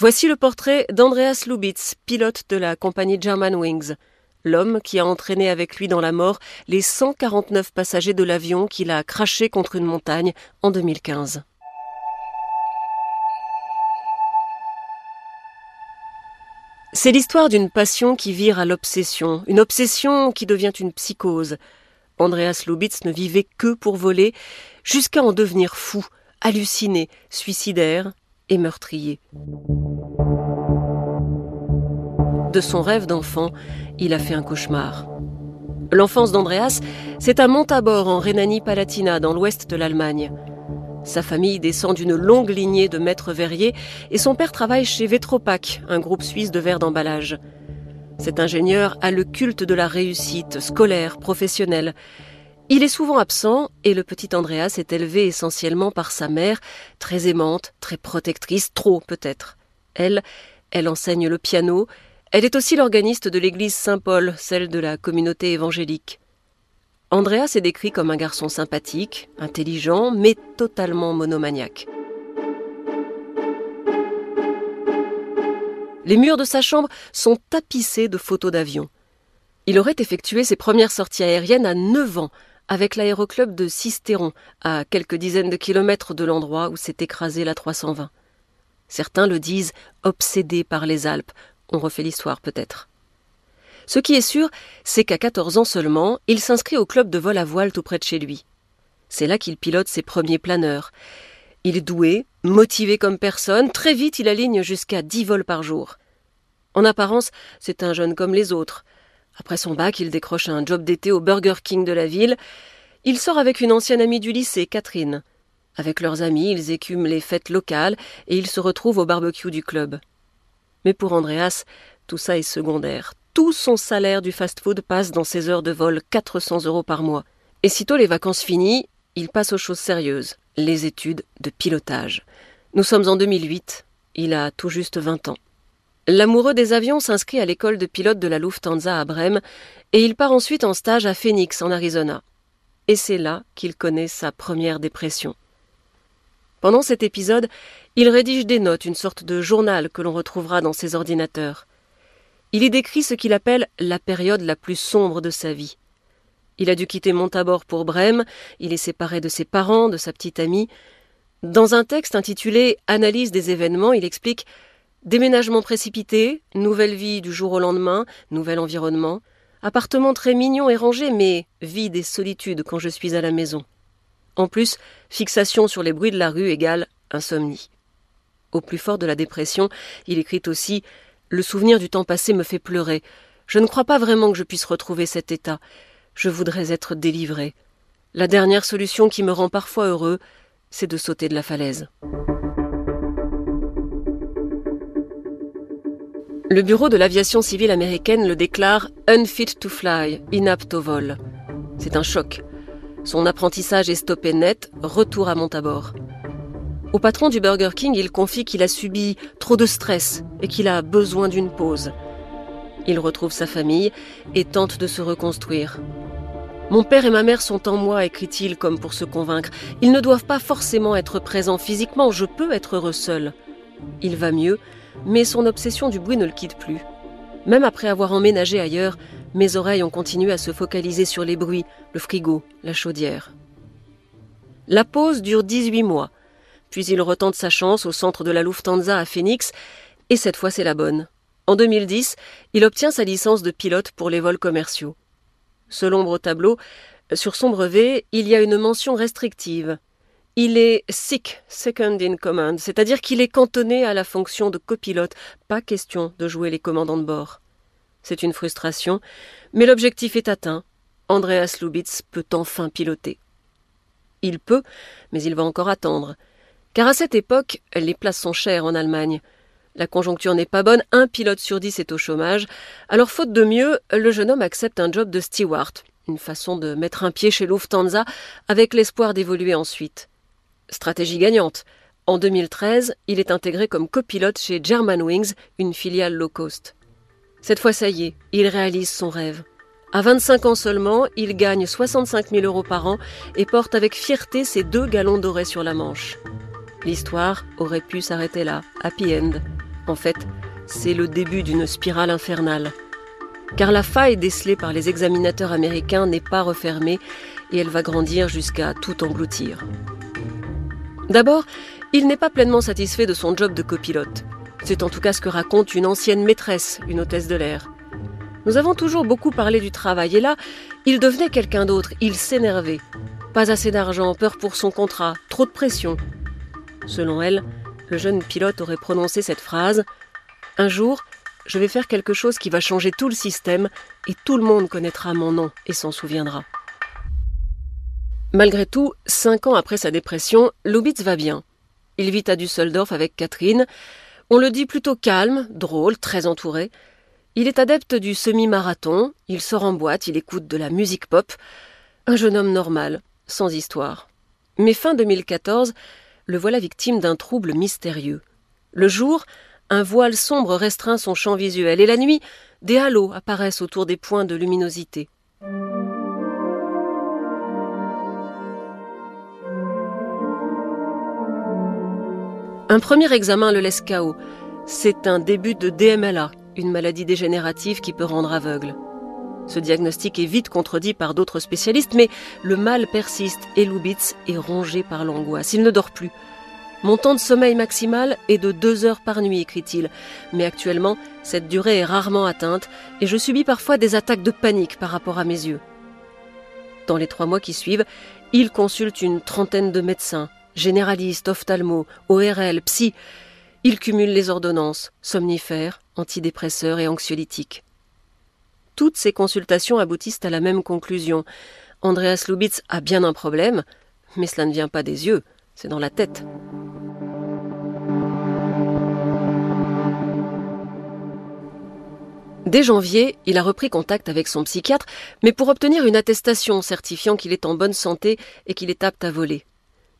Voici le portrait d'Andreas Lubitz, pilote de la compagnie German Wings, l'homme qui a entraîné avec lui dans la mort les 149 passagers de l'avion qu'il a craché contre une montagne en 2015. C'est l'histoire d'une passion qui vire à l'obsession, une obsession qui devient une psychose. Andreas Lubitz ne vivait que pour voler, jusqu'à en devenir fou, halluciné, suicidaire et meurtrier. De son rêve d'enfant, il a fait un cauchemar. L'enfance d'Andreas, c'est à Montabor, en Rhénanie-Palatinat, dans l'ouest de l'Allemagne. Sa famille descend d'une longue lignée de maîtres verriers et son père travaille chez Vetropac, un groupe suisse de verre d'emballage. Cet ingénieur a le culte de la réussite scolaire, professionnelle. Il est souvent absent et le petit Andreas est élevé essentiellement par sa mère, très aimante, très protectrice, trop peut-être. Elle, elle enseigne le piano, elle est aussi l'organiste de l'église Saint-Paul, celle de la communauté évangélique. Andreas est décrit comme un garçon sympathique, intelligent, mais totalement monomaniaque. Les murs de sa chambre sont tapissés de photos d'avions. Il aurait effectué ses premières sorties aériennes à 9 ans avec l'aéroclub de Sisteron, à quelques dizaines de kilomètres de l'endroit où s'est écrasé la 320. Certains le disent obsédé par les Alpes. On refait l'histoire peut-être. Ce qui est sûr, c'est qu'à 14 ans seulement, il s'inscrit au club de vol à voile tout près de chez lui. C'est là qu'il pilote ses premiers planeurs. Il est doué, motivé comme personne, très vite il aligne jusqu'à 10 vols par jour. En apparence, c'est un jeune comme les autres. Après son bac, il décroche un job d'été au Burger King de la ville. Il sort avec une ancienne amie du lycée, Catherine. Avec leurs amis, ils écument les fêtes locales et ils se retrouvent au barbecue du club. Mais pour Andreas, tout ça est secondaire. Tout son salaire du fast-food passe dans ses heures de vol 400 euros par mois. Et sitôt les vacances finies, il passe aux choses sérieuses, les études de pilotage. Nous sommes en 2008, il a tout juste 20 ans. L'amoureux des avions s'inscrit à l'école de pilote de la Lufthansa à Brême et il part ensuite en stage à Phoenix en Arizona. Et c'est là qu'il connaît sa première dépression. Pendant cet épisode, il rédige des notes, une sorte de journal que l'on retrouvera dans ses ordinateurs. Il y décrit ce qu'il appelle la période la plus sombre de sa vie. Il a dû quitter Montabor pour Brême, il est séparé de ses parents, de sa petite amie. Dans un texte intitulé Analyse des événements, il explique Déménagement précipité, nouvelle vie du jour au lendemain, nouvel environnement, appartement très mignon et rangé, mais vide et solitude quand je suis à la maison. En plus, fixation sur les bruits de la rue égale insomnie. Au plus fort de la dépression, il écrit aussi Le souvenir du temps passé me fait pleurer. Je ne crois pas vraiment que je puisse retrouver cet état. Je voudrais être délivré. La dernière solution qui me rend parfois heureux, c'est de sauter de la falaise. Le bureau de l'aviation civile américaine le déclare unfit to fly, inapte au vol. C'est un choc. Son apprentissage est stoppé net, retour à Montabor. Au patron du Burger King, il confie qu'il a subi trop de stress et qu'il a besoin d'une pause. Il retrouve sa famille et tente de se reconstruire. Mon père et ma mère sont en moi, écrit-il comme pour se convaincre. Ils ne doivent pas forcément être présents physiquement, je peux être heureux seul. Il va mieux, mais son obsession du bruit ne le quitte plus. Même après avoir emménagé ailleurs, mes oreilles ont continué à se focaliser sur les bruits, le frigo, la chaudière. La pause dure 18 mois, puis il retente sa chance au centre de la Lufthansa à Phoenix, et cette fois c'est la bonne. En 2010, il obtient sa licence de pilote pour les vols commerciaux. Selon l'ombre tableau, sur son brevet, il y a une mention restrictive il est sick, second in command, c'est-à-dire qu'il est cantonné à la fonction de copilote, pas question de jouer les commandants de bord. C'est une frustration, mais l'objectif est atteint. Andreas Lubitz peut enfin piloter. Il peut, mais il va encore attendre. Car à cette époque, les places sont chères en Allemagne. La conjoncture n'est pas bonne, un pilote sur dix est au chômage. Alors, faute de mieux, le jeune homme accepte un job de steward, une façon de mettre un pied chez Lufthansa avec l'espoir d'évoluer ensuite. Stratégie gagnante. En 2013, il est intégré comme copilote chez Germanwings, une filiale low cost. Cette fois, ça y est, il réalise son rêve. À 25 ans seulement, il gagne 65 000 euros par an et porte avec fierté ses deux galons dorés sur la manche. L'histoire aurait pu s'arrêter là, happy end. En fait, c'est le début d'une spirale infernale. Car la faille décelée par les examinateurs américains n'est pas refermée et elle va grandir jusqu'à tout engloutir. D'abord, il n'est pas pleinement satisfait de son job de copilote. C'est en tout cas ce que raconte une ancienne maîtresse, une hôtesse de l'air. Nous avons toujours beaucoup parlé du travail et là, il devenait quelqu'un d'autre, il s'énervait. Pas assez d'argent, peur pour son contrat, trop de pression. Selon elle, le jeune pilote aurait prononcé cette phrase Un jour, je vais faire quelque chose qui va changer tout le système et tout le monde connaîtra mon nom et s'en souviendra. Malgré tout, cinq ans après sa dépression, Lubitz va bien. Il vit à Düsseldorf avec Catherine. On le dit plutôt calme, drôle, très entouré. Il est adepte du semi-marathon, il sort en boîte, il écoute de la musique pop. Un jeune homme normal, sans histoire. Mais fin 2014, le voilà victime d'un trouble mystérieux. Le jour, un voile sombre restreint son champ visuel, et la nuit, des halos apparaissent autour des points de luminosité. Un premier examen le laisse KO. C'est un début de DMLA, une maladie dégénérative qui peut rendre aveugle. Ce diagnostic est vite contredit par d'autres spécialistes, mais le mal persiste et Lubitz est rongé par l'angoisse. Il ne dort plus. Mon temps de sommeil maximal est de deux heures par nuit, écrit-il. Mais actuellement, cette durée est rarement atteinte et je subis parfois des attaques de panique par rapport à mes yeux. Dans les trois mois qui suivent, il consulte une trentaine de médecins, généralistes, ophtalmo, ORL, psy. Il cumule les ordonnances, somnifères, antidépresseurs et anxiolytiques. Toutes ces consultations aboutissent à la même conclusion. Andreas Lubitz a bien un problème, mais cela ne vient pas des yeux, c'est dans la tête. Dès janvier, il a repris contact avec son psychiatre, mais pour obtenir une attestation certifiant qu'il est en bonne santé et qu'il est apte à voler.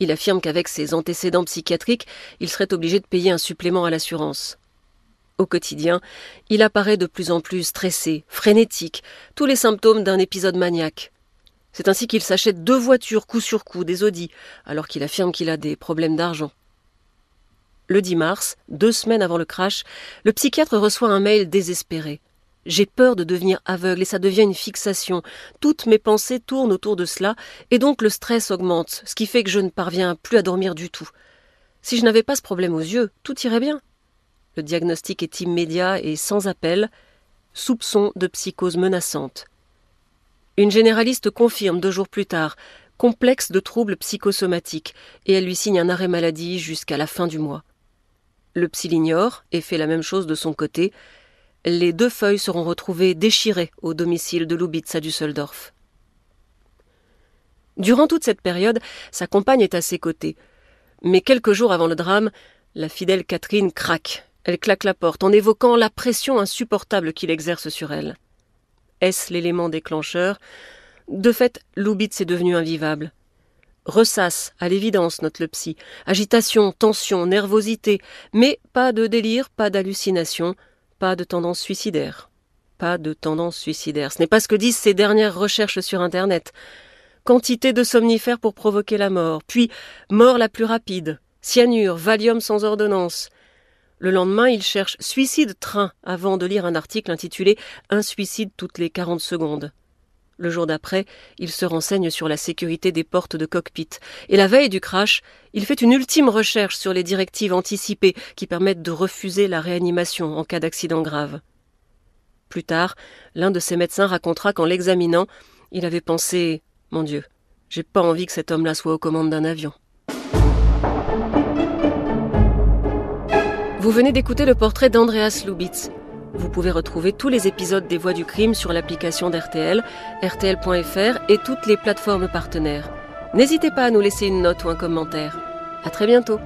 Il affirme qu'avec ses antécédents psychiatriques, il serait obligé de payer un supplément à l'assurance. Au quotidien, il apparaît de plus en plus stressé, frénétique, tous les symptômes d'un épisode maniaque. C'est ainsi qu'il s'achète deux voitures coup sur coup, des Audi, alors qu'il affirme qu'il a des problèmes d'argent. Le 10 mars, deux semaines avant le crash, le psychiatre reçoit un mail désespéré. J'ai peur de devenir aveugle et ça devient une fixation. Toutes mes pensées tournent autour de cela et donc le stress augmente, ce qui fait que je ne parviens plus à dormir du tout. Si je n'avais pas ce problème aux yeux, tout irait bien. Le diagnostic est immédiat et sans appel. Soupçon de psychose menaçante. Une généraliste confirme deux jours plus tard complexe de troubles psychosomatiques et elle lui signe un arrêt maladie jusqu'à la fin du mois. Le psy l'ignore et fait la même chose de son côté. Les deux feuilles seront retrouvées déchirées au domicile de Lubitz à Düsseldorf. Durant toute cette période, sa compagne est à ses côtés. Mais quelques jours avant le drame, la fidèle Catherine craque elle claque la porte en évoquant la pression insupportable qu'il exerce sur elle. Est-ce l'élément déclencheur? De fait, Lubitz est devenu invivable. Ressasse, à l'évidence, note le psy. Agitation, tension, nervosité, mais pas de délire, pas d'hallucination, pas de tendance suicidaire. Pas de tendance suicidaire. Ce n'est pas ce que disent ses dernières recherches sur Internet. Quantité de somnifères pour provoquer la mort, puis mort la plus rapide, cyanure, valium sans ordonnance, le lendemain, il cherche suicide train avant de lire un article intitulé Un suicide toutes les quarante secondes. Le jour d'après, il se renseigne sur la sécurité des portes de cockpit. Et la veille du crash, il fait une ultime recherche sur les directives anticipées qui permettent de refuser la réanimation en cas d'accident grave. Plus tard, l'un de ses médecins racontera qu'en l'examinant, il avait pensé Mon Dieu, j'ai pas envie que cet homme-là soit aux commandes d'un avion. Vous venez d'écouter le portrait d'Andreas Lubitz. Vous pouvez retrouver tous les épisodes des Voix du crime sur l'application d'RTL, rtl.fr et toutes les plateformes partenaires. N'hésitez pas à nous laisser une note ou un commentaire. À très bientôt.